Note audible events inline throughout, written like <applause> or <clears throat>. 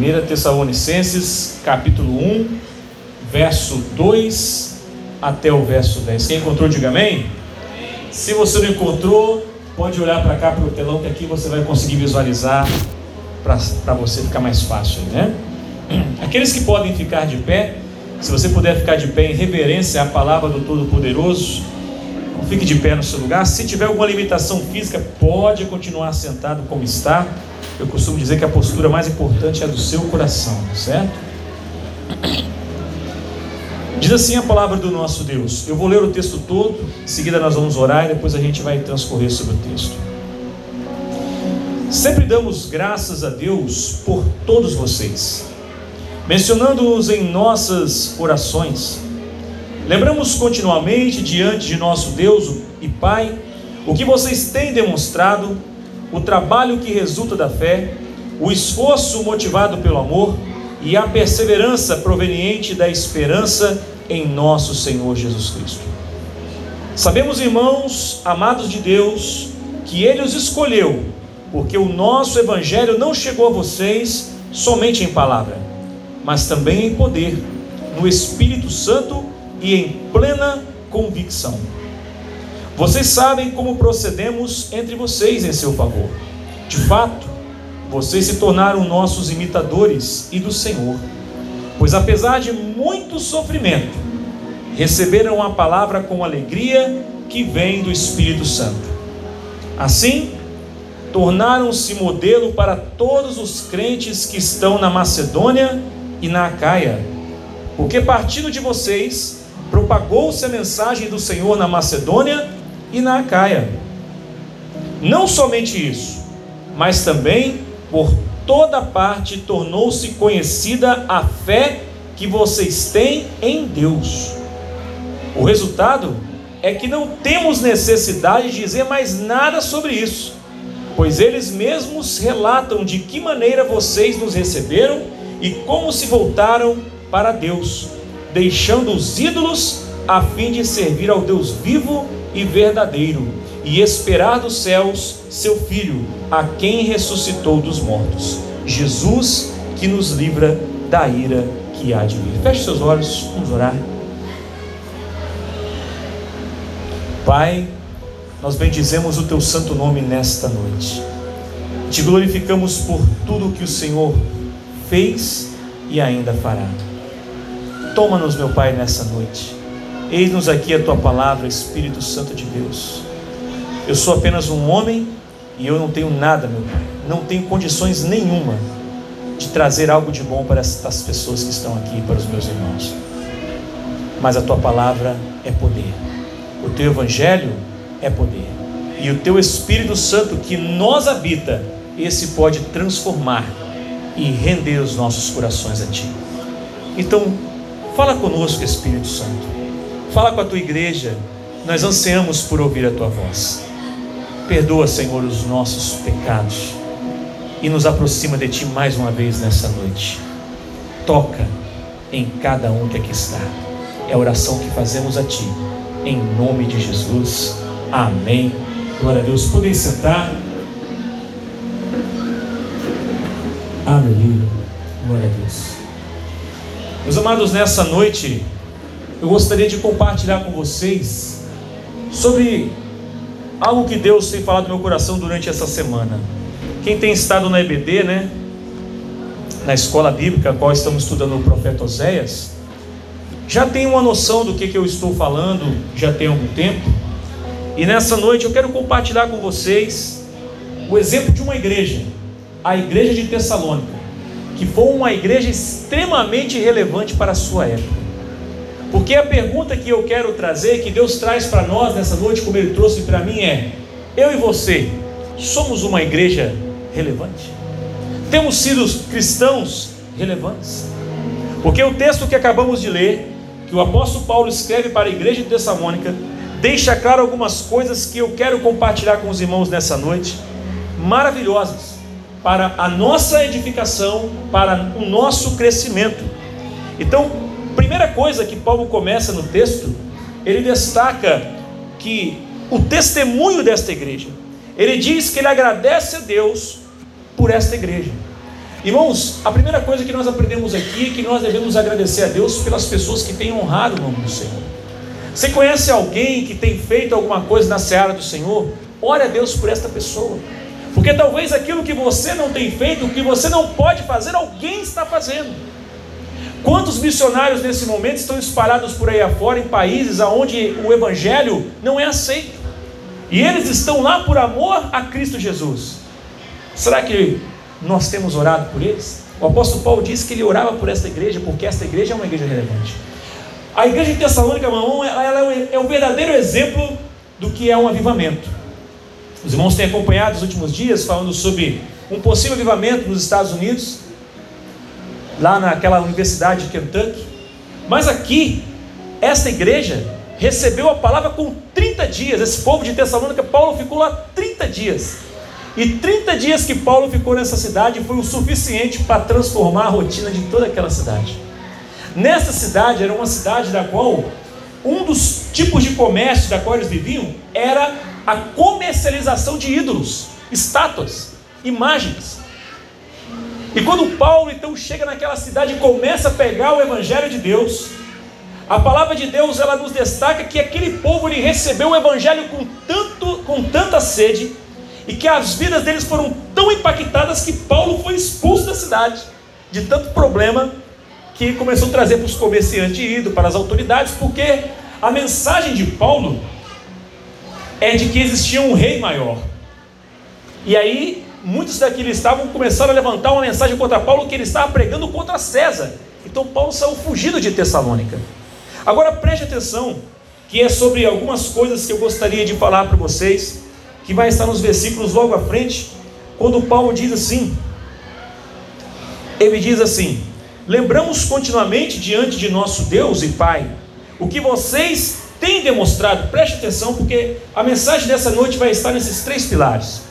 1 Tessalonicenses, capítulo 1, verso 2 até o verso 10. Quem encontrou, diga amém. Se você não encontrou, pode olhar para cá para o telão que aqui você vai conseguir visualizar para você ficar mais fácil, né? <clears throat> Aqueles que podem ficar de pé, se você puder ficar de pé em reverência à palavra do Todo-Poderoso, fique de pé no seu lugar. Se tiver alguma limitação física, pode continuar sentado como está. Eu costumo dizer que a postura mais importante é a do seu coração, certo? Diz assim a palavra do nosso Deus. Eu vou ler o texto todo, em seguida nós vamos orar e depois a gente vai transcorrer sobre o texto. Sempre damos graças a Deus por todos vocês, mencionando-os em nossas orações. Lembramos continuamente diante de nosso Deus e Pai o que vocês têm demonstrado, o trabalho que resulta da fé, o esforço motivado pelo amor e a perseverança proveniente da esperança em nosso Senhor Jesus Cristo. Sabemos, irmãos, amados de Deus, que Ele os escolheu, porque o nosso Evangelho não chegou a vocês somente em palavra, mas também em poder, no Espírito Santo e em plena convicção. Vocês sabem como procedemos entre vocês em seu favor. De fato, vocês se tornaram nossos imitadores e do Senhor, pois apesar de muito sofrimento, receberam a palavra com alegria que vem do Espírito Santo. Assim, tornaram-se modelo para todos os crentes que estão na Macedônia e na Acaia, porque partindo de vocês, propagou-se a mensagem do Senhor na Macedônia e na Acaia. Não somente isso, mas também por toda parte tornou-se conhecida a fé que vocês têm em Deus. O resultado é que não temos necessidade de dizer mais nada sobre isso, pois eles mesmos relatam de que maneira vocês nos receberam e como se voltaram para Deus deixando os ídolos a fim de servir ao Deus vivo e verdadeiro e esperar dos céus seu Filho, a quem ressuscitou dos mortos, Jesus, que nos livra da ira que há de vir. Feche seus olhos, vamos orar. Pai, nós bendizemos o teu santo nome nesta noite. Te glorificamos por tudo que o Senhor fez e ainda fará. Toma-nos, meu Pai, nessa noite. Eis-nos aqui a tua palavra, Espírito Santo de Deus. Eu sou apenas um homem e eu não tenho nada, meu Pai. Não tenho condições nenhuma de trazer algo de bom para estas pessoas que estão aqui, para os meus irmãos. Mas a tua palavra é poder. O teu evangelho é poder. E o teu Espírito Santo que nós habita, esse pode transformar e render os nossos corações a ti. Então, Fala conosco, Espírito Santo. Fala com a tua igreja. Nós ansiamos por ouvir a tua voz. Perdoa, Senhor, os nossos pecados e nos aproxima de ti mais uma vez nessa noite. Toca em cada um que aqui está. É a oração que fazemos a ti. Em nome de Jesus. Amém. Glória a Deus. Podem sentar. Aleluia. Glória a Deus. Meus amados, nessa noite eu gostaria de compartilhar com vocês sobre algo que Deus tem falado no meu coração durante essa semana. Quem tem estado na EBD, né? Na escola bíblica, a qual estamos estudando o profeta Oséias, já tem uma noção do que, que eu estou falando, já tem algum tempo. E nessa noite eu quero compartilhar com vocês o exemplo de uma igreja, a igreja de Tessalônica que foi uma igreja extremamente relevante para a sua época. Porque a pergunta que eu quero trazer, que Deus traz para nós nessa noite, como Ele trouxe para mim, é: eu e você somos uma igreja relevante? Temos sido cristãos relevantes? Porque o texto que acabamos de ler, que o apóstolo Paulo escreve para a igreja de Tessalônica, deixa claro algumas coisas que eu quero compartilhar com os irmãos nessa noite, maravilhosas para a nossa edificação, para o nosso crescimento. Então, primeira coisa que Paulo começa no texto, ele destaca que o testemunho desta igreja, ele diz que ele agradece a Deus por esta igreja. Irmãos, a primeira coisa que nós aprendemos aqui é que nós devemos agradecer a Deus pelas pessoas que têm honrado o nome do Senhor. Você conhece alguém que tem feito alguma coisa na seara do Senhor? Ore a Deus por esta pessoa. Porque talvez aquilo que você não tem feito, o que você não pode fazer, alguém está fazendo. Quantos missionários nesse momento estão espalhados por aí afora em países onde o evangelho não é aceito? E eles estão lá por amor a Cristo Jesus. Será que nós temos orado por eles? O apóstolo Paulo disse que ele orava por esta igreja, porque esta igreja é uma igreja relevante. A igreja de Tessalônica, irmão, ela é o verdadeiro exemplo do que é um avivamento. Os irmãos têm acompanhado os últimos dias falando sobre um possível avivamento nos Estados Unidos, lá naquela universidade de Kentucky. Mas aqui, esta igreja recebeu a palavra com 30 dias. Esse povo de Tessalônica, Paulo ficou lá 30 dias. E 30 dias que Paulo ficou nessa cidade foi o suficiente para transformar a rotina de toda aquela cidade. Nessa cidade, era uma cidade da qual um dos tipos de comércio da qual eles viviam era a comercialização de ídolos, estátuas, imagens. E quando Paulo então chega naquela cidade e começa a pegar o evangelho de Deus, a palavra de Deus ela nos destaca que aquele povo ele recebeu o evangelho com tanto com tanta sede e que as vidas deles foram tão impactadas que Paulo foi expulso da cidade, de tanto problema que começou a trazer para os comerciantes ido, para as autoridades, porque a mensagem de Paulo é de que existia um rei maior. E aí, muitos daqueles estavam começando a levantar uma mensagem contra Paulo que ele estava pregando contra César. Então Paulo saiu fugido de Tessalônica. Agora preste atenção, que é sobre algumas coisas que eu gostaria de falar para vocês que vai estar nos versículos logo à frente, quando Paulo diz assim: ele diz assim: Lembramos continuamente diante de nosso Deus e Pai o que vocês têm demonstrado, preste atenção, porque a mensagem dessa noite vai estar nesses três pilares.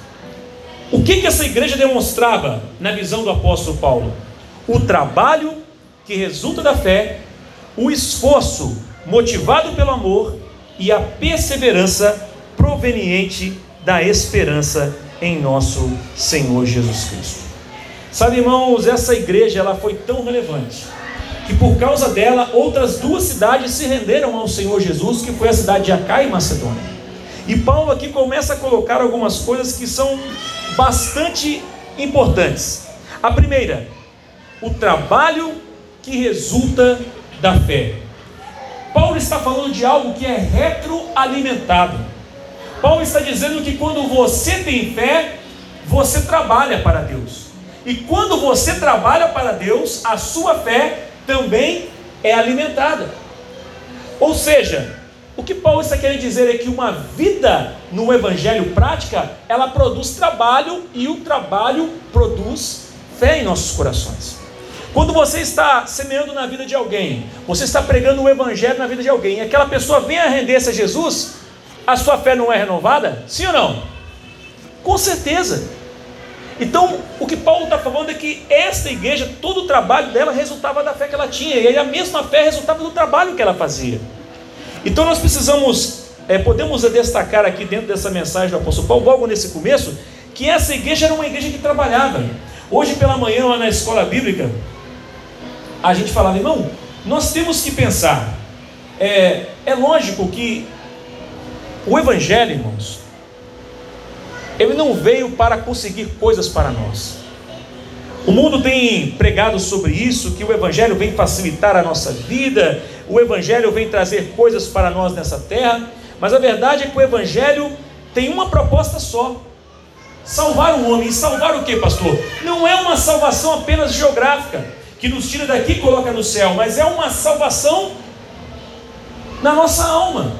O que, que essa igreja demonstrava na visão do apóstolo Paulo? O trabalho que resulta da fé, o esforço motivado pelo amor e a perseverança proveniente da esperança em nosso Senhor Jesus Cristo. Sabe, irmãos, essa igreja ela foi tão relevante que por causa dela outras duas cidades se renderam ao Senhor Jesus, que foi a cidade de Acá e Macedônia. E Paulo aqui começa a colocar algumas coisas que são bastante importantes. A primeira, o trabalho que resulta da fé. Paulo está falando de algo que é retroalimentado. Paulo está dizendo que quando você tem fé, você trabalha para Deus. E quando você trabalha para Deus, a sua fé também é alimentada. Ou seja, o que Paulo está querendo dizer é que uma vida no evangelho prática, ela produz trabalho e o trabalho produz fé em nossos corações. Quando você está semeando na vida de alguém, você está pregando o evangelho na vida de alguém, e aquela pessoa vem a render-se a Jesus, a sua fé não é renovada? Sim ou não? Com certeza. Então, o que Paulo está falando é que esta igreja, todo o trabalho dela resultava da fé que ela tinha, e a mesma fé resultava do trabalho que ela fazia. Então, nós precisamos, é, podemos destacar aqui dentro dessa mensagem do apóstolo Paulo, logo nesse começo, que essa igreja era uma igreja que trabalhava. Hoje pela manhã, lá na escola bíblica, a gente falava, irmão, nós temos que pensar. É, é lógico que o Evangelho, irmãos, ele não veio para conseguir coisas para nós. O mundo tem pregado sobre isso, que o Evangelho vem facilitar a nossa vida, o Evangelho vem trazer coisas para nós nessa terra, mas a verdade é que o Evangelho tem uma proposta só: salvar o homem. E salvar o que, pastor? Não é uma salvação apenas geográfica, que nos tira daqui e coloca no céu, mas é uma salvação na nossa alma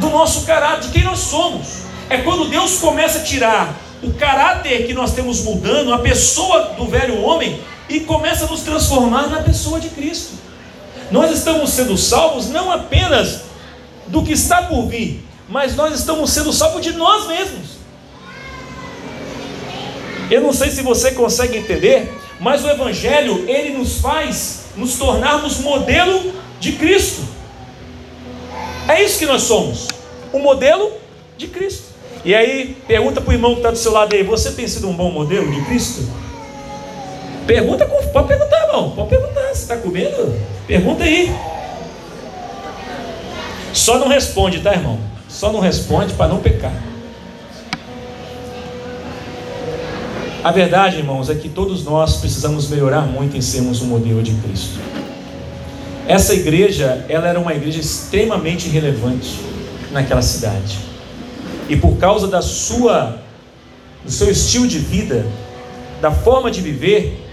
do nosso caráter, de quem nós somos. É quando Deus começa a tirar o caráter que nós temos mudando, a pessoa do velho homem, e começa a nos transformar na pessoa de Cristo. Nós estamos sendo salvos não apenas do que está por vir, mas nós estamos sendo salvos de nós mesmos. Eu não sei se você consegue entender, mas o Evangelho ele nos faz nos tornarmos modelo de Cristo. É isso que nós somos, o modelo de Cristo. E aí, pergunta para o irmão que está do seu lado aí: você tem sido um bom modelo de Cristo? Pergunta, pode perguntar, irmão. Pode perguntar. Você está comendo? Pergunta aí. Só não responde, tá, irmão? Só não responde para não pecar. A verdade, irmãos, é que todos nós precisamos melhorar muito em sermos um modelo de Cristo. Essa igreja, ela era uma igreja extremamente relevante naquela cidade. E por causa da sua do seu estilo de vida, da forma de viver,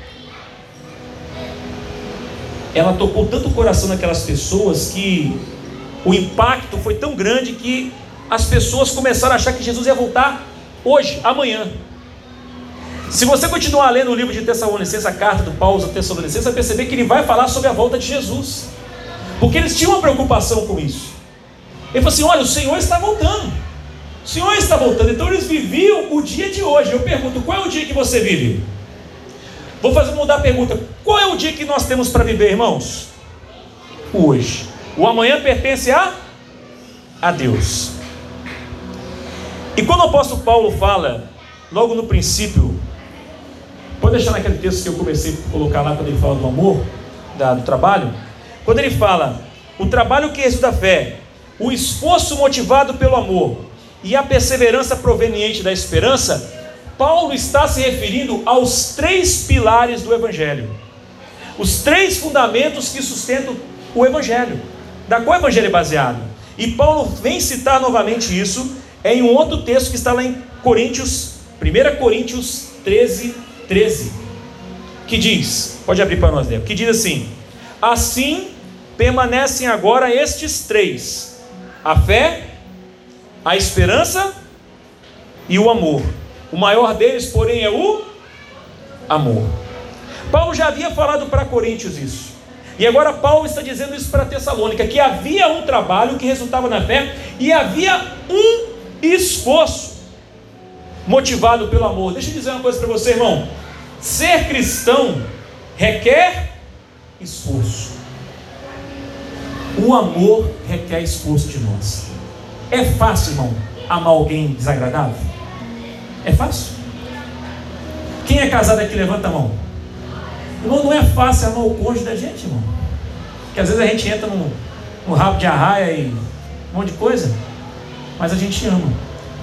ela tocou tanto o coração daquelas pessoas que o impacto foi tão grande que as pessoas começaram a achar que Jesus ia voltar hoje, amanhã. Se você continuar lendo o livro de Tessalonicenses, a carta do Paulo aos Tessalonicenses, vai perceber que ele vai falar sobre a volta de Jesus. Porque eles tinham uma preocupação com isso. Ele falou assim: olha, o Senhor está voltando. O Senhor está voltando. Então eles viviam o dia de hoje. Eu pergunto: qual é o dia que você vive? Vou fazer mudar a pergunta: qual é o dia que nós temos para viver, irmãos? Hoje. O amanhã pertence a, a Deus. E quando o apóstolo Paulo fala, logo no princípio, pode deixar naquele texto que eu comecei a colocar lá quando ele fala do amor, da, do trabalho, quando ele fala o trabalho que resulta da fé, o esforço motivado pelo amor e a perseverança proveniente da esperança, Paulo está se referindo aos três pilares do Evangelho, os três fundamentos que sustentam o Evangelho, da qual o Evangelho é baseado. E Paulo vem citar novamente isso em um outro texto que está lá em Coríntios, 1 Coríntios 13, 13, que diz, pode abrir para nós ler, que diz assim: Assim permanecem agora estes três: a fé, a esperança e o amor. O maior deles, porém, é o amor. Paulo já havia falado para Coríntios isso. E agora Paulo está dizendo isso para Tessalônica: que havia um trabalho que resultava na fé e havia um esforço motivado pelo amor. Deixa eu dizer uma coisa para você, irmão. Ser cristão requer esforço. O amor requer esforço de nós. É fácil, irmão, amar alguém desagradável? É fácil? Quem é casado aqui, levanta a mão. Irmão, não é fácil amar o cônjuge da gente, irmão. Porque às vezes a gente entra no, no rabo de arraia e um monte de coisa, mas a gente ama.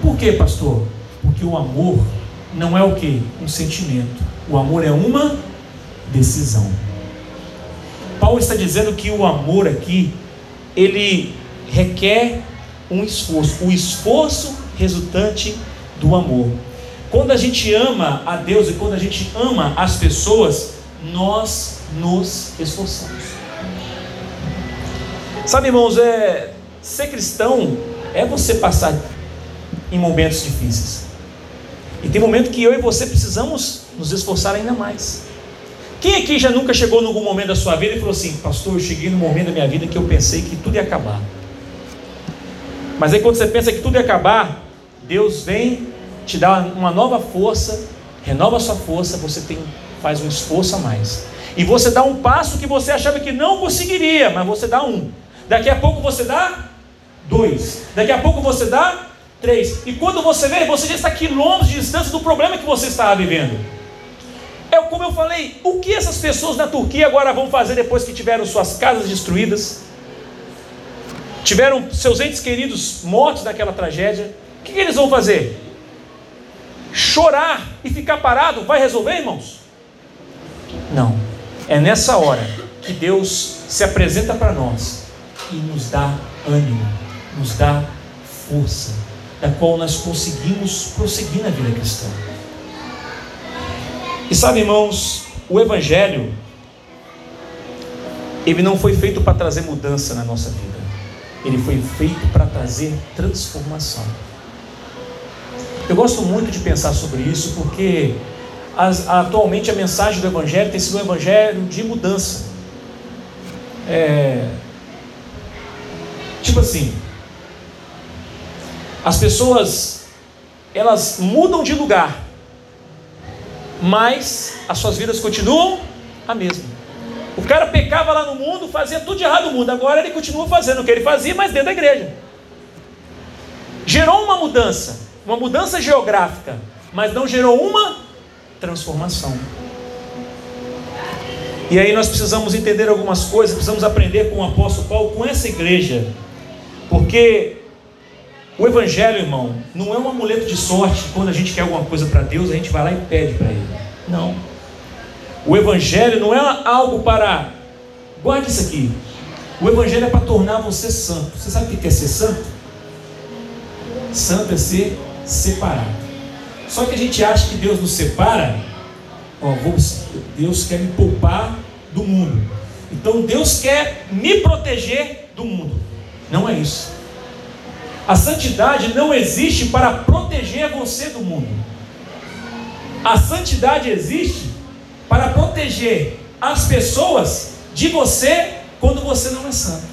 Por quê, pastor? Porque o amor não é o que? Um sentimento. O amor é uma decisão. Paulo está dizendo que o amor aqui, ele requer um esforço, o esforço resultante do amor. Quando a gente ama a Deus e quando a gente ama as pessoas, nós nos esforçamos. Sabe, irmãos, é, ser cristão é você passar em momentos difíceis. E tem momento que eu e você precisamos nos esforçar ainda mais. Quem aqui já nunca chegou em algum momento da sua vida e falou assim, pastor, eu cheguei no momento da minha vida que eu pensei que tudo ia acabar. Mas aí quando você pensa que tudo ia acabar, Deus vem te dá uma nova força, renova a sua força, você tem, faz um esforço a mais. E você dá um passo que você achava que não conseguiria, mas você dá um. Daqui a pouco você dá dois. Daqui a pouco você dá três. E quando você vê, você já está quilômetros de distância do problema que você estava vivendo. É como eu falei, o que essas pessoas na Turquia agora vão fazer depois que tiveram suas casas destruídas? Tiveram seus entes queridos mortos naquela tragédia? O que, que eles vão fazer? chorar e ficar parado vai resolver, irmãos? Não. É nessa hora que Deus se apresenta para nós e nos dá ânimo, nos dá força, da qual nós conseguimos prosseguir na vida cristã. E sabe, irmãos, o Evangelho, ele não foi feito para trazer mudança na nossa vida, ele foi feito para trazer transformação. Eu gosto muito de pensar sobre isso porque as, atualmente a mensagem do Evangelho tem sido um Evangelho de mudança. É, tipo assim, as pessoas elas mudam de lugar, mas as suas vidas continuam a mesma. O cara pecava lá no mundo, fazia tudo de errado no mundo, agora ele continua fazendo o que ele fazia, mas dentro da igreja. Gerou uma mudança uma mudança geográfica, mas não gerou uma transformação. E aí nós precisamos entender algumas coisas, precisamos aprender com o apóstolo Paulo, com essa igreja, porque o Evangelho, irmão, não é um amuleto de sorte. Quando a gente quer alguma coisa para Deus, a gente vai lá e pede para Ele. Não. O Evangelho não é algo para. Guarde isso aqui. O Evangelho é para tornar você santo. Você sabe o que é ser santo? Santo é ser separado. Só que a gente acha que Deus nos separa. Ó, Deus quer me poupar do mundo. Então Deus quer me proteger do mundo. Não é isso. A santidade não existe para proteger você do mundo. A santidade existe para proteger as pessoas de você quando você não é santo.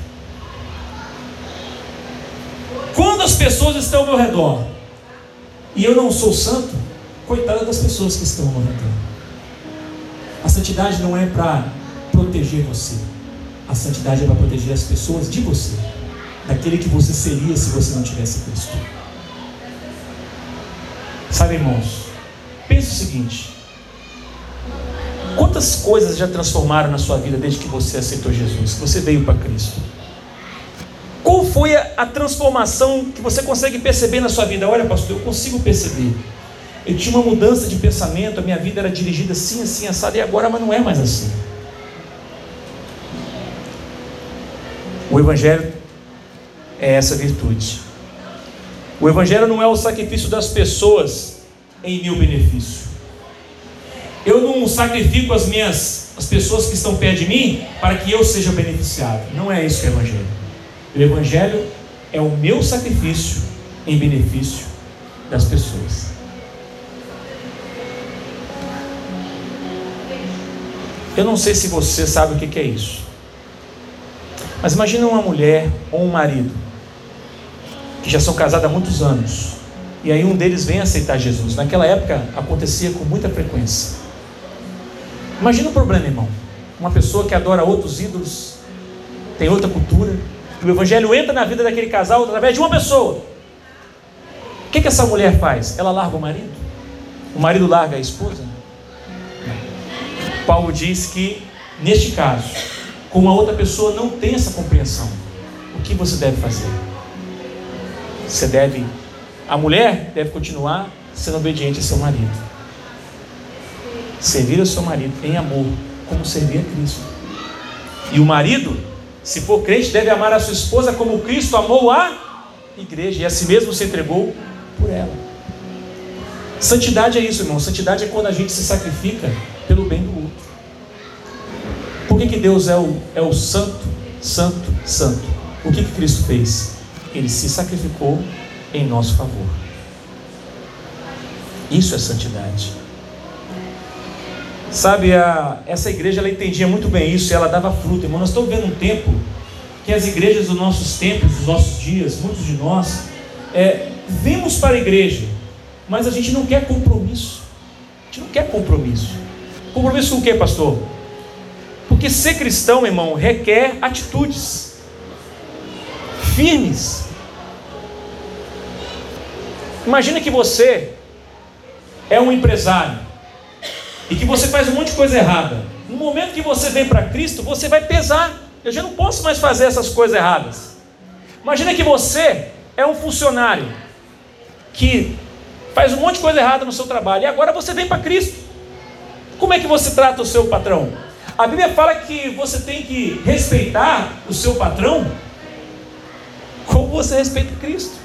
Quando as pessoas estão ao meu redor e eu não sou santo, coitada das pessoas que estão ao meu redor. A santidade não é para proteger você, a santidade é para proteger as pessoas de você, daquele que você seria se você não tivesse Cristo. Sabe, irmãos, pense o seguinte: Quantas coisas já transformaram na sua vida desde que você aceitou Jesus, que você veio para Cristo? Qual foi a, a, transformação que você consegue perceber na sua vida? Olha, pastor, eu consigo perceber. Eu tinha uma mudança de pensamento, a minha vida era dirigida assim, assim, assada, e agora mas não é mais assim. O Evangelho é essa virtude. O Evangelho não é o sacrifício das pessoas em meu benefício. Eu não sacrifico as minhas as pessoas que estão perto de mim para que eu seja beneficiado. Não é isso que é o evangelho. O evangelho é o meu sacrifício em benefício das pessoas. Eu não sei se você sabe o que é isso. Mas imagine uma mulher ou um marido que já são casados há muitos anos. E aí um deles vem aceitar Jesus. Naquela época acontecia com muita frequência. Imagina o problema, irmão. Uma pessoa que adora outros ídolos, tem outra cultura, o evangelho entra na vida daquele casal através de uma pessoa. O que, que essa mulher faz? Ela larga o marido? O marido larga a esposa? Paulo diz que, neste caso, com uma outra pessoa não tem essa compreensão. O que você deve fazer? Você deve, a mulher deve continuar sendo obediente a seu marido servir ao seu marido em amor, como servir a Cristo. E o marido, se for crente, deve amar a sua esposa como Cristo amou a igreja e a si mesmo se entregou por ela. Santidade é isso, irmão. Santidade é quando a gente se sacrifica pelo bem do outro. Por que, que Deus é o, é o santo, santo, santo? O que, que Cristo fez? Ele se sacrificou em nosso favor. Isso é santidade. Sabe, a, essa igreja ela entendia muito bem isso e ela dava fruto. Irmão, nós estamos vendo um tempo que as igrejas dos nossos tempos, dos nossos dias, muitos de nós, é, vemos para a igreja, mas a gente não quer compromisso. A gente não quer compromisso. Compromisso com o que, pastor? Porque ser cristão, irmão, requer atitudes firmes. Imagina que você é um empresário e que você faz um monte de coisa errada, no momento que você vem para Cristo, você vai pesar. Eu já não posso mais fazer essas coisas erradas. Imagina que você é um funcionário que faz um monte de coisa errada no seu trabalho e agora você vem para Cristo. Como é que você trata o seu patrão? A Bíblia fala que você tem que respeitar o seu patrão como você respeita Cristo.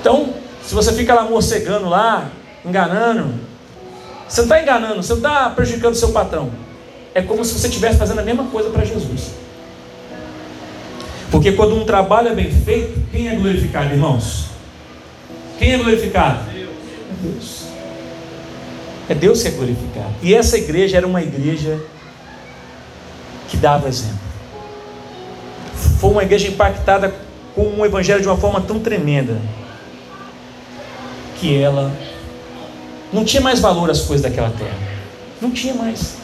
Então, se você fica lá morcegando lá, enganando. Você não está enganando, você não está prejudicando o seu patrão. É como se você estivesse fazendo a mesma coisa para Jesus. Porque quando um trabalho é bem feito, quem é glorificado, irmãos? Quem é glorificado? É Deus. É Deus que é glorificado. E essa igreja era uma igreja que dava exemplo. Foi uma igreja impactada com o evangelho de uma forma tão tremenda que ela não tinha mais valor as coisas daquela terra. Não tinha mais.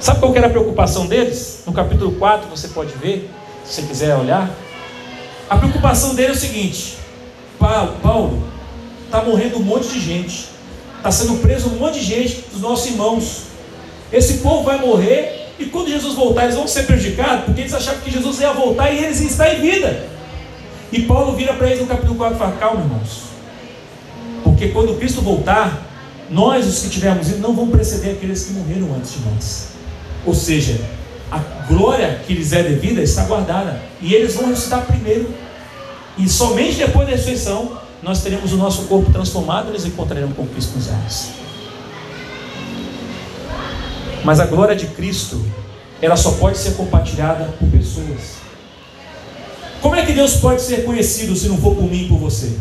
Sabe qual era a preocupação deles? No capítulo 4 você pode ver, se você quiser olhar. A preocupação dele é o seguinte: Paulo está morrendo um monte de gente. Está sendo preso um monte de gente, dos nossos irmãos. Esse povo vai morrer e quando Jesus voltar, eles vão ser prejudicados, porque eles achavam que Jesus ia voltar e eles iam estar em vida. E Paulo vira para eles no capítulo 4 e fala: calma, irmãos. Porque quando Cristo voltar, nós, os que tivermos ido, não vão preceder aqueles que morreram antes de nós. Ou seja, a glória que lhes é devida está guardada. E eles vão ressuscitar primeiro. E somente depois da ressurreição, nós teremos o nosso corpo transformado e nos encontraremos com Cristo nos ares. Mas a glória de Cristo, ela só pode ser compartilhada por pessoas. Como é que Deus pode ser conhecido se não for por mim e por você?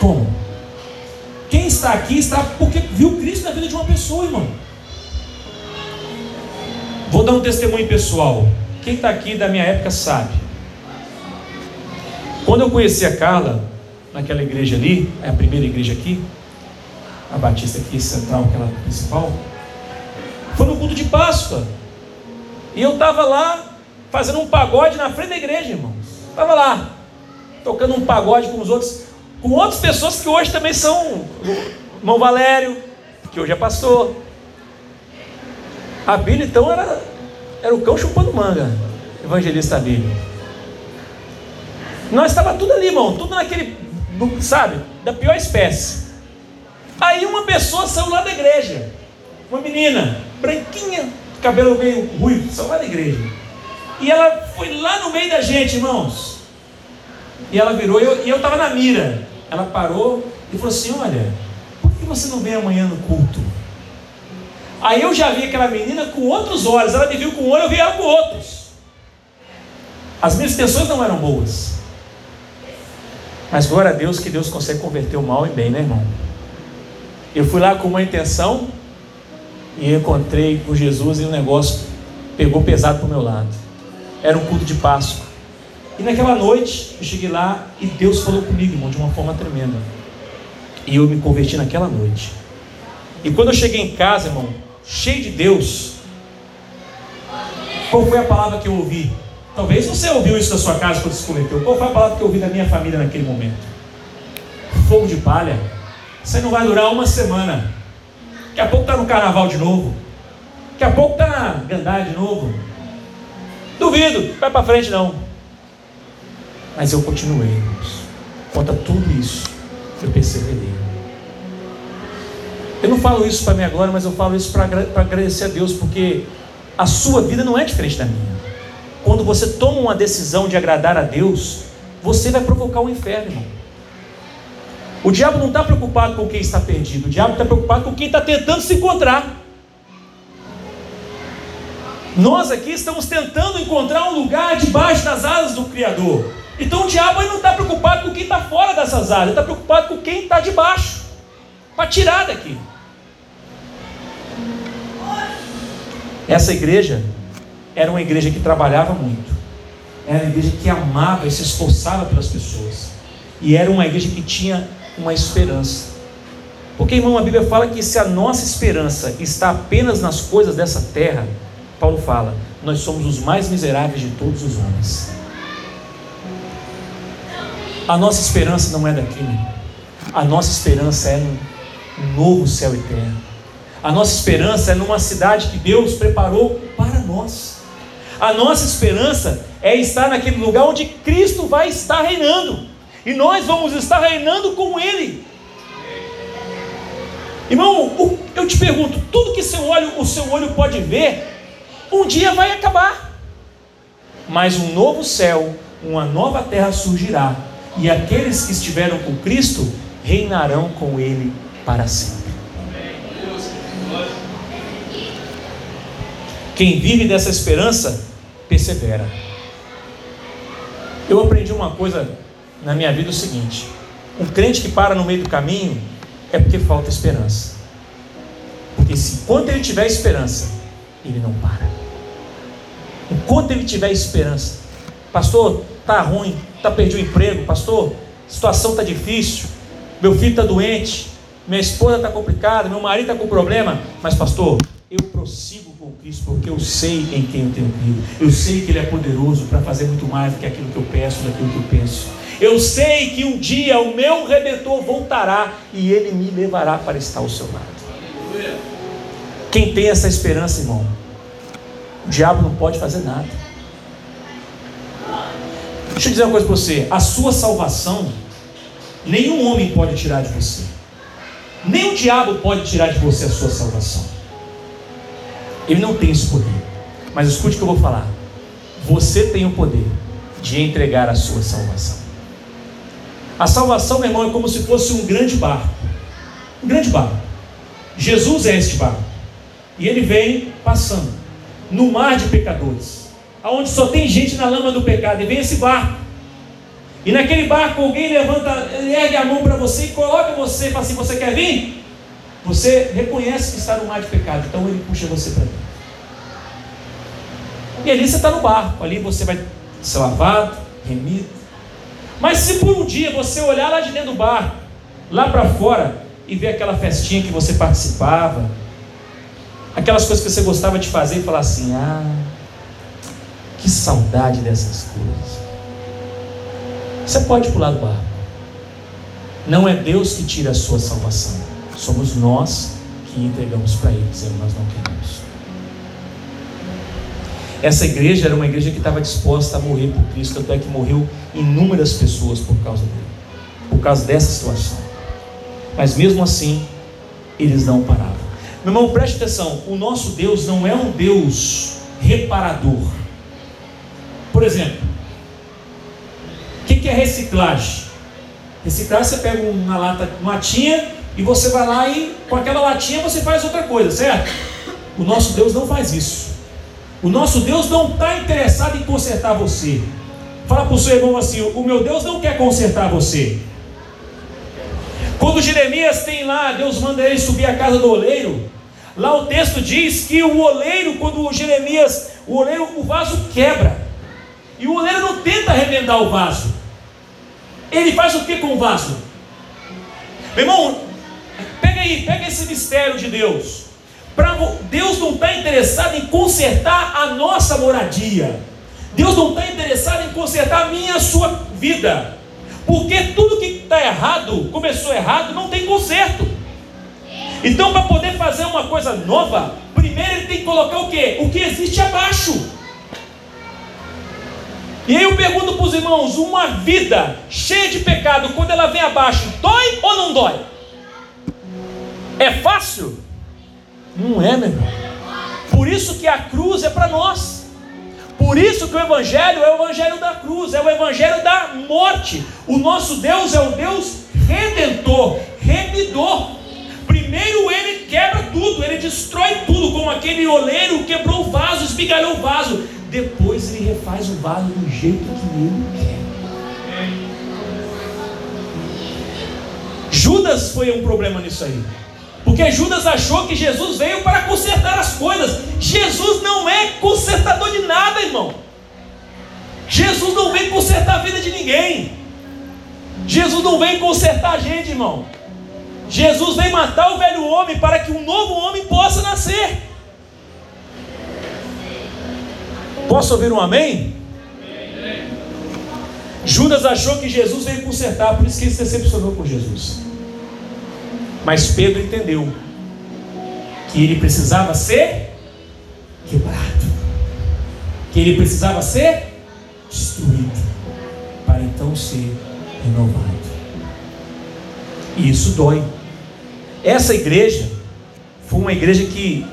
Como? Quem está aqui está porque viu Cristo na vida de uma pessoa, irmão. Vou dar um testemunho pessoal. Quem está aqui da minha época sabe. Quando eu conheci a Carla, naquela igreja ali, é a primeira igreja aqui, a Batista aqui central, aquela principal, foi no culto de Páscoa. E eu estava lá fazendo um pagode na frente da igreja, irmãos. Estava lá, tocando um pagode com os outros, com outras pessoas que hoje também são. Irmão Valério, que hoje é pastor. A Bíblia então era, era o cão chupando manga, evangelista Bíblia. Nós estava tudo ali, irmão, tudo naquele, sabe, da pior espécie. Aí uma pessoa saiu lá da igreja, uma menina, branquinha, cabelo meio ruivo, saiu lá da igreja. E ela foi lá no meio da gente, irmãos. E ela virou, e eu estava na mira. Ela parou e falou assim: Olha, por que você não vem amanhã no culto? Aí eu já vi aquela menina com outros olhos. Ela me viu com um olho, eu vi ela com outros. As minhas intenções não eram boas. Mas glória a Deus que Deus consegue converter o mal em bem, né, irmão? Eu fui lá com uma intenção e encontrei com Jesus e o negócio pegou pesado para o meu lado. Era um culto de Páscoa. E naquela noite eu cheguei lá e Deus falou comigo, irmão, de uma forma tremenda. E eu me converti naquela noite. E quando eu cheguei em casa, irmão, cheio de Deus, qual foi a palavra que eu ouvi? Talvez você ouviu isso na sua casa quando se converteu. Qual foi a palavra que eu ouvi da minha família naquele momento? Fogo de palha. Isso não vai durar uma semana. Daqui a pouco está no carnaval de novo. Daqui a pouco está na gandar de novo. Duvido, vai para frente não. Mas eu continuei. Conta tudo isso, eu perseverei. Eu não falo isso para minha glória, mas eu falo isso para agradecer a Deus, porque a sua vida não é diferente da minha. Quando você toma uma decisão de agradar a Deus, você vai provocar o um inferno, irmão. O diabo não está preocupado com quem está perdido, o diabo está preocupado com quem está tentando se encontrar. Nós aqui estamos tentando encontrar um lugar debaixo das asas do Criador. Então o diabo não está preocupado com quem está fora dessas áreas, está preocupado com quem está debaixo, para tirar daqui. Essa igreja era uma igreja que trabalhava muito, era uma igreja que amava e se esforçava pelas pessoas, e era uma igreja que tinha uma esperança. Porque, irmão, a Bíblia fala que se a nossa esperança está apenas nas coisas dessa terra, Paulo fala: nós somos os mais miseráveis de todos os homens. A nossa esperança não é daquilo. A nossa esperança é no novo céu eterno. A nossa esperança é numa cidade que Deus preparou para nós. A nossa esperança é estar naquele lugar onde Cristo vai estar reinando. E nós vamos estar reinando com Ele. Irmão, eu te pergunto, tudo que seu olho, o seu olho pode ver um dia vai acabar. Mas um novo céu, uma nova terra surgirá, e aqueles que estiveram com Cristo reinarão com Ele para sempre. Quem vive dessa esperança, persevera. Eu aprendi uma coisa na minha vida: o seguinte: um crente que para no meio do caminho é porque falta esperança. Porque se enquanto ele tiver esperança, ele não para. Enquanto ele tiver esperança, pastor, tá ruim, tá perdido o emprego, pastor, situação tá difícil, meu filho está doente, minha esposa está complicada, meu marido está com problema, mas pastor, eu prossigo com Cristo porque eu sei em quem eu tenho crido. Eu sei que Ele é poderoso para fazer muito mais do que aquilo que eu peço, daquilo que eu penso. Eu sei que um dia o meu redentor voltará e ele me levará para estar ao seu lado. Quem tem essa esperança, irmão, o diabo não pode fazer nada. Deixa eu dizer uma coisa para você: a sua salvação, nenhum homem pode tirar de você, nem o diabo pode tirar de você a sua salvação. Ele não tem esse poder. Mas escute o que eu vou falar. Você tem o poder de entregar a sua salvação. A salvação, meu irmão, é como se fosse um grande barco. Um grande barco. Jesus é este barco. E ele vem passando no mar de pecadores, aonde só tem gente na lama do pecado. E vem esse barco. E naquele barco alguém levanta, ergue a mão para você e coloca você fala assim: Você quer vir? Você reconhece que está no mar de pecado, então ele puxa você para dentro. E ali você está no barco, ali você vai ser lavado, remido. Mas se por um dia você olhar lá de dentro do barco, lá para fora, e ver aquela festinha que você participava, aquelas coisas que você gostava de fazer e falar assim: ah, que saudade dessas coisas. Você pode pular do barco. Não é Deus que tira a sua salvação, somos nós que entregamos para Ele, dizendo nós não queremos. Essa igreja era uma igreja que estava disposta a morrer por Cristo, tanto é que morreu inúmeras pessoas por causa dele, por causa dessa situação. Mas mesmo assim, eles não paravam. Meu irmão, preste atenção: o nosso Deus não é um Deus reparador. Por exemplo, o que é reciclagem? Reciclagem você pega uma lata, uma latinha e você vai lá e com aquela latinha você faz outra coisa, certo? O nosso Deus não faz isso. O nosso Deus não está interessado em consertar você. Fala para o seu irmão assim: o meu Deus não quer consertar você. Quando Jeremias tem lá, Deus manda ele subir a casa do oleiro. Lá o texto diz que o oleiro, quando o Jeremias, o oleiro, o vaso quebra. E o oleiro não tenta remendar o vaso. Ele faz o que com o vaso? Meu irmão, pega aí, pega esse mistério de Deus. Pra, Deus não está interessado em consertar a nossa moradia. Deus não está interessado em consertar a minha a sua vida. Porque tudo que está errado, começou errado, não tem conserto. Então, para poder fazer uma coisa nova, primeiro ele tem que colocar o que? O que existe abaixo. E aí eu pergunto para os irmãos: uma vida cheia de pecado, quando ela vem abaixo, dói ou não dói? É fácil? Não é, meu irmão. Por isso que a cruz é para nós. Por isso que o Evangelho é o Evangelho da cruz, é o Evangelho da morte. O nosso Deus é o Deus redentor, remidor. Primeiro ele quebra tudo, ele destrói tudo, como aquele oleiro quebrou o vaso, espigalhou o vaso. Depois ele refaz o vaso do jeito que ele quer. Judas foi um problema nisso aí. Porque Judas achou que Jesus veio para consertar as coisas. Jesus não é consertador de nada, irmão. Jesus não vem consertar a vida de ninguém. Jesus não vem consertar a gente, irmão. Jesus vem matar o velho homem para que um novo homem possa nascer. Posso ouvir um amém? Judas achou que Jesus veio consertar, por isso que ele se decepcionou com Jesus. Mas Pedro entendeu que ele precisava ser quebrado, que ele precisava ser destruído, para então ser renovado. E isso dói. Essa igreja foi uma igreja que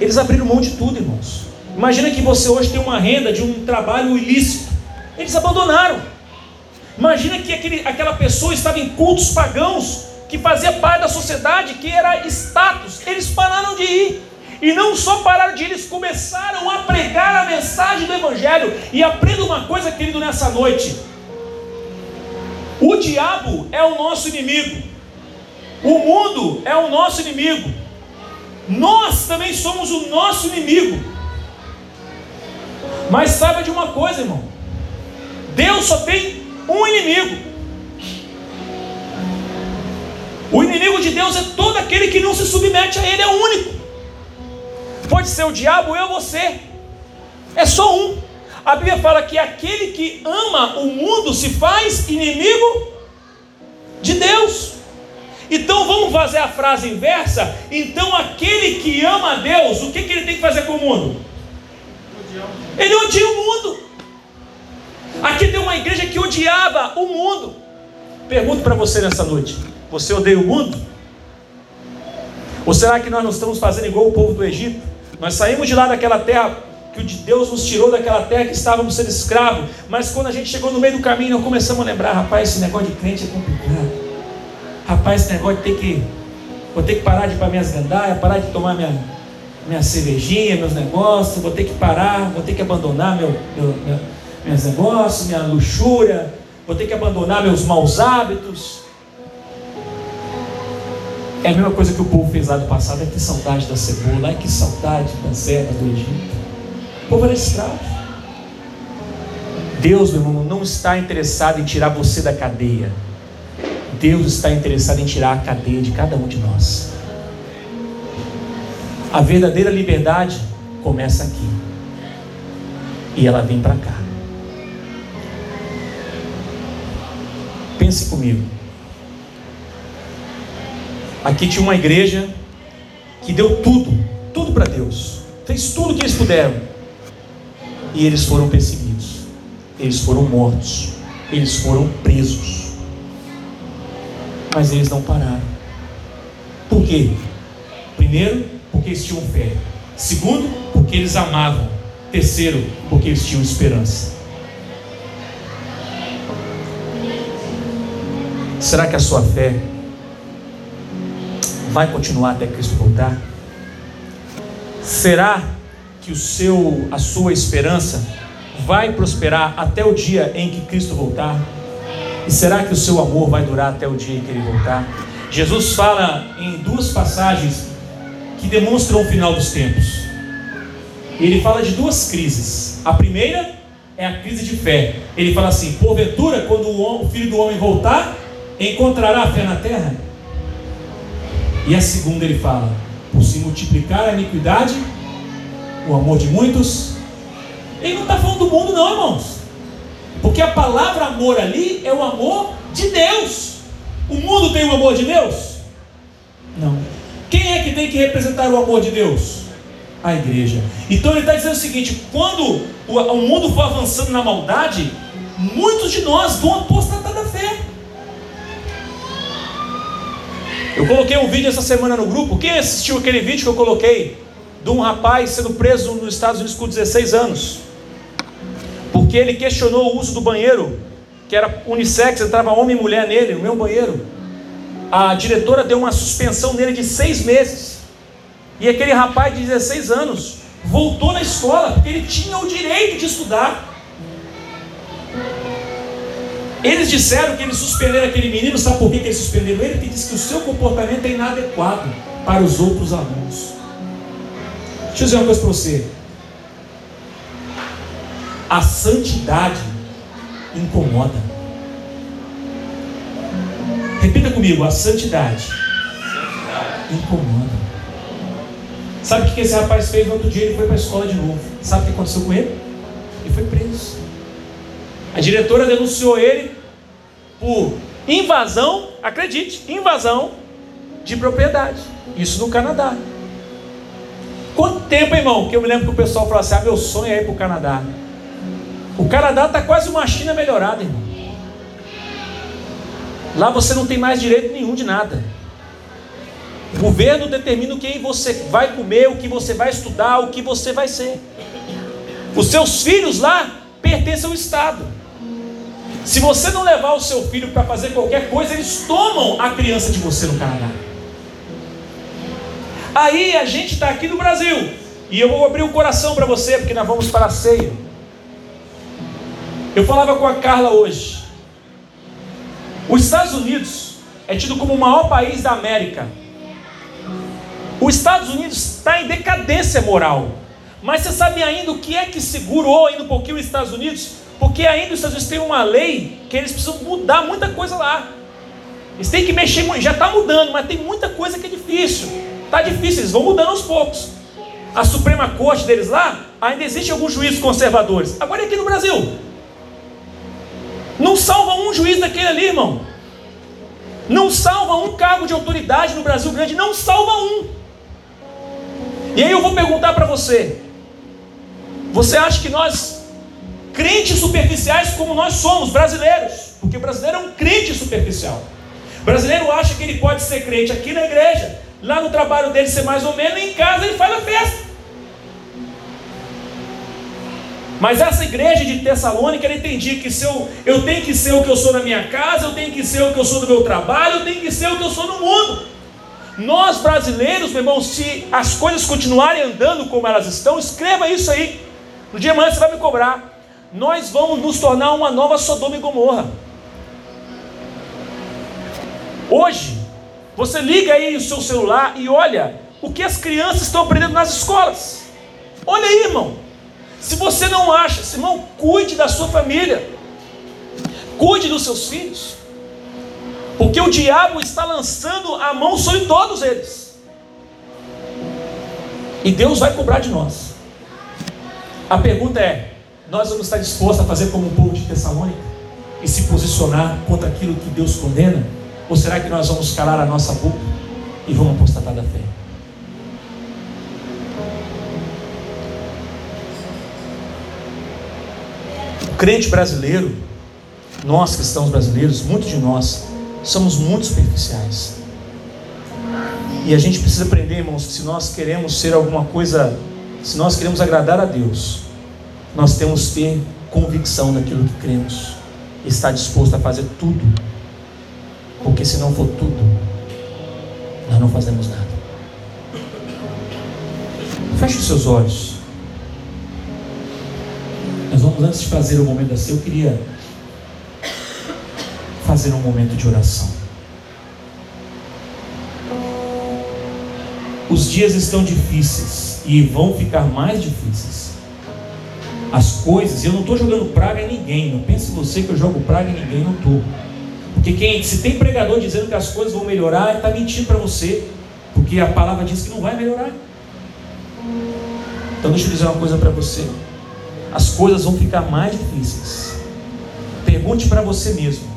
eles abriram mão de tudo, irmãos. Imagina que você hoje tem uma renda de um trabalho ilícito. Eles abandonaram. Imagina que aquele, aquela pessoa estava em cultos pagãos que fazia parte da sociedade, que era status, eles pararam de ir. E não só pararam de ir, eles começaram a pregar a mensagem do Evangelho. E aprenda uma coisa, querido, nessa noite: o diabo é o nosso inimigo, o mundo é o nosso inimigo, nós também somos o nosso inimigo. Mas saiba de uma coisa, irmão: Deus só tem um inimigo. O inimigo de Deus é todo aquele que não se submete a Ele, é único. Pode ser o diabo, eu, você. É só um. A Bíblia fala que aquele que ama o mundo se faz inimigo de Deus. Então vamos fazer a frase inversa. Então aquele que ama a Deus, o que, que ele tem que fazer com o mundo? Ele odia o mundo. Aqui tem uma igreja que odiava o mundo. Pergunto para você nessa noite: você odeia o mundo? Ou será que nós não estamos fazendo igual o povo do Egito? Nós saímos de lá daquela terra que Deus nos tirou daquela terra que estávamos sendo escravos, mas quando a gente chegou no meio do caminho, nós começamos a lembrar, rapaz, esse negócio de crente é complicado. Rapaz, esse negócio de ter que. Vou ter que parar de ir para minhas gandaias, parar de tomar minha, minha cervejinha, meus negócios, vou ter que parar, vou ter que abandonar meu, meu, meu, meus negócios, minha luxúria, vou ter que abandonar meus maus hábitos. É a mesma coisa que o povo fez lá do passado, é que saudade da cebola, é que saudade das ervas do Egito. O povo era escravo. Deus, meu irmão, não está interessado em tirar você da cadeia. Deus está interessado em tirar a cadeia de cada um de nós. A verdadeira liberdade começa aqui. E ela vem para cá. Pense comigo. Aqui tinha uma igreja que deu tudo, tudo para Deus. Fez tudo o que eles puderam. E eles foram perseguidos. Eles foram mortos. Eles foram presos mas eles não pararam. Por quê? Primeiro, porque eles tinham fé. Segundo, porque eles amavam. Terceiro, porque eles tinham esperança. Será que a sua fé vai continuar até Cristo voltar? Será que o seu, a sua esperança vai prosperar até o dia em que Cristo voltar? E será que o seu amor vai durar até o dia em que ele voltar? Jesus fala em duas passagens que demonstram o final dos tempos. Ele fala de duas crises. A primeira é a crise de fé. Ele fala assim: porventura, quando o filho do homem voltar, encontrará fé na terra? E a segunda ele fala: por se multiplicar a iniquidade, o amor de muitos. Ele não está falando do mundo, não, irmãos. Porque a palavra amor ali é o amor de Deus. O mundo tem o amor de Deus? Não. Quem é que tem que representar o amor de Deus? A igreja. Então ele está dizendo o seguinte: quando o, mundo for avançando na maldade, muitos de nós vão apostatar da fé. Eu coloquei um vídeo essa semana no grupo. Quem assistiu aquele vídeo que eu coloquei de um rapaz sendo preso nos Estados Unidos com 16 anos? porque ele questionou o uso do banheiro, que era unissex, entrava homem e mulher nele, no meu banheiro. A diretora deu uma suspensão nele de seis meses. E aquele rapaz de 16 anos voltou na escola, porque ele tinha o direito de estudar. Eles disseram que eles suspenderam aquele menino, sabe por que, que eles suspenderam ele? Porque disse que o seu comportamento é inadequado para os outros alunos. Deixa eu dizer uma coisa para você. A santidade incomoda. Repita comigo: a santidade, santidade. incomoda. Sabe o que esse rapaz fez no outro dia? Ele foi para a escola de novo. Sabe o que aconteceu com ele? Ele foi preso. A diretora denunciou ele por invasão, acredite, invasão de propriedade. Isso no Canadá. Quanto tempo, irmão, que eu me lembro que o pessoal falou assim: ah, meu sonho é ir para o Canadá. O Canadá está quase uma China melhorada, irmão. Lá você não tem mais direito nenhum de nada. O governo determina quem você vai comer, o que você vai estudar, o que você vai ser. Os seus filhos lá pertencem ao Estado. Se você não levar o seu filho para fazer qualquer coisa, eles tomam a criança de você no Canadá. Aí a gente está aqui no Brasil. E eu vou abrir o coração para você, porque nós vamos para a ceia. Eu falava com a Carla hoje. Os Estados Unidos é tido como o maior país da América. Os Estados Unidos está em decadência moral. Mas você sabe ainda o que é que segurou ainda um pouquinho os Estados Unidos? Porque ainda os Estados Unidos têm uma lei que eles precisam mudar muita coisa lá. Eles têm que mexer, já está mudando, mas tem muita coisa que é difícil. Está difícil, eles vão mudando aos poucos. a Suprema Corte deles lá, ainda existe alguns juízes conservadores. Agora e aqui no Brasil? Não salva um juiz daquele ali, irmão. Não salva um cargo de autoridade no Brasil grande, não salva um. E aí eu vou perguntar para você: você acha que nós, crentes superficiais como nós somos, brasileiros, porque brasileiro é um crente superficial. Brasileiro acha que ele pode ser crente aqui na igreja, lá no trabalho dele ser mais ou menos, e em casa ele faz a festa. Mas essa igreja de Tessalônica, ela entendia que se eu, eu tenho que ser o que eu sou na minha casa, eu tenho que ser o que eu sou no meu trabalho, eu tenho que ser o que eu sou no mundo. Nós brasileiros, meu irmão, se as coisas continuarem andando como elas estão, escreva isso aí. No dia amanhã você vai me cobrar. Nós vamos nos tornar uma nova Sodoma e Gomorra. Hoje, você liga aí o seu celular e olha o que as crianças estão aprendendo nas escolas. Olha aí, irmão. Se você não acha, irmão, cuide da sua família, cuide dos seus filhos, porque o diabo está lançando a mão sobre todos eles, e Deus vai cobrar de nós. A pergunta é: nós vamos estar dispostos a fazer como o povo de Tessalônica e se posicionar contra aquilo que Deus condena? Ou será que nós vamos calar a nossa boca e vamos apostatar da fé? Crente brasileiro, nós cristãos brasileiros, muitos de nós, somos muito superficiais. E a gente precisa aprender, irmãos, que se nós queremos ser alguma coisa, se nós queremos agradar a Deus, nós temos que ter convicção daquilo que cremos, estar disposto a fazer tudo, porque se não for tudo, nós não fazemos nada. Feche os seus olhos. Vamos, antes de fazer o momento da ceia, eu queria fazer um momento de oração. Os dias estão difíceis e vão ficar mais difíceis. As coisas, eu não estou jogando praga em ninguém. Não pense você que eu jogo praga em ninguém, não estou. Porque quem, se tem pregador dizendo que as coisas vão melhorar, está mentindo para você. Porque a palavra diz que não vai melhorar. Então deixa eu dizer uma coisa para você as coisas vão ficar mais difíceis. Pergunte para você mesmo: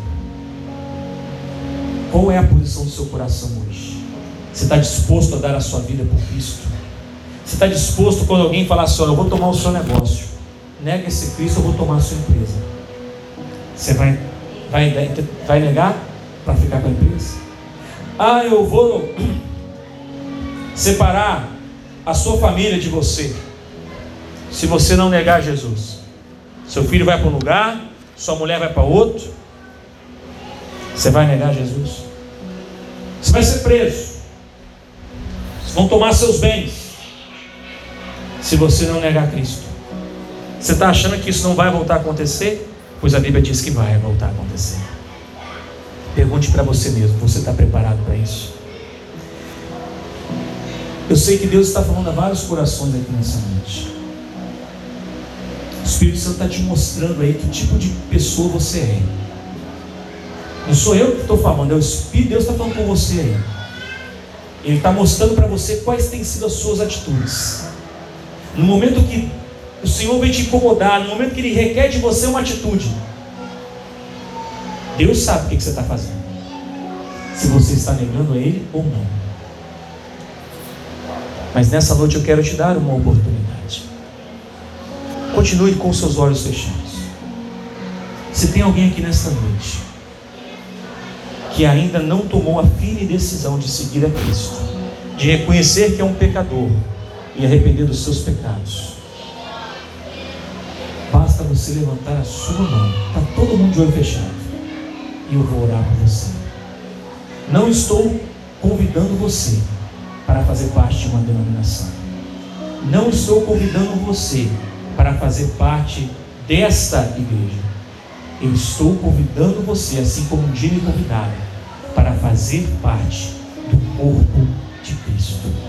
qual é a posição do seu coração hoje? Você está disposto a dar a sua vida por Cristo? Você está disposto quando alguém falar assim: eu vou tomar o seu negócio, nega esse Cristo, eu vou tomar a sua empresa? Você vai, vai, vai negar para ficar com a empresa? Ah, eu vou <clears throat> separar a sua família de você se você não negar Jesus. Seu filho vai para um lugar, sua mulher vai para outro. Você vai negar Jesus? Você vai ser preso. Vão tomar seus bens. Se você não negar Cristo. Você está achando que isso não vai voltar a acontecer? Pois a Bíblia diz que vai voltar a acontecer. Pergunte para você mesmo: você está preparado para isso? Eu sei que Deus está falando a vários corações aqui nessa noite. O Espírito Santo está te mostrando aí que tipo de pessoa você é. Não sou eu que estou falando, é o Espírito Deus está falando com você aí. Ele está mostrando para você quais têm sido as suas atitudes. No momento que o Senhor vem te incomodar, no momento que Ele requer de você uma atitude, Deus sabe o que você está fazendo. Se você está negando a Ele ou não. Mas nessa noite eu quero te dar uma oportunidade. Continue com seus olhos fechados. Se tem alguém aqui nesta noite que ainda não tomou a firme decisão de seguir a Cristo, de reconhecer que é um pecador e arrepender dos seus pecados, basta você levantar a sua mão. Está todo mundo de olho fechado. E eu vou orar por você. Não estou convidando você para fazer parte de uma denominação. Não estou convidando você para fazer parte desta igreja. Eu estou convidando você, assim como um dia me convidaram, para fazer parte do corpo de Cristo.